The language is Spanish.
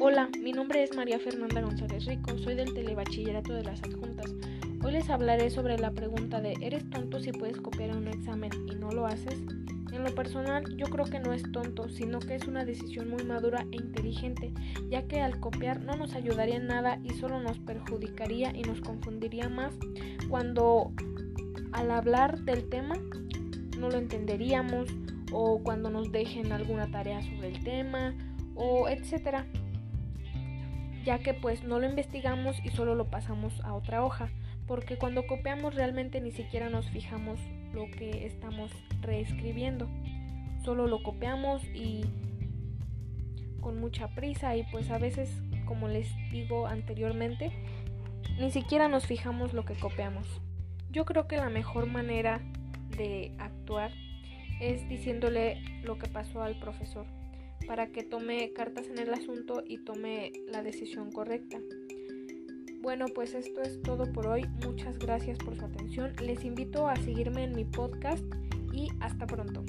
Hola, mi nombre es María Fernanda González Rico, soy del Telebachillerato de las Adjuntas. Hoy les hablaré sobre la pregunta de ¿eres tonto si puedes copiar un examen y no lo haces? En lo personal, yo creo que no es tonto, sino que es una decisión muy madura e inteligente, ya que al copiar no nos ayudaría en nada y solo nos perjudicaría y nos confundiría más cuando al hablar del tema no lo entenderíamos o cuando nos dejen alguna tarea sobre el tema o etcétera ya que pues no lo investigamos y solo lo pasamos a otra hoja porque cuando copiamos realmente ni siquiera nos fijamos lo que estamos reescribiendo. Solo lo copiamos y con mucha prisa y pues a veces como les digo anteriormente ni siquiera nos fijamos lo que copiamos. Yo creo que la mejor manera de actuar es diciéndole lo que pasó al profesor para que tome cartas en el asunto y tome la decisión correcta. Bueno, pues esto es todo por hoy. Muchas gracias por su atención. Les invito a seguirme en mi podcast y hasta pronto.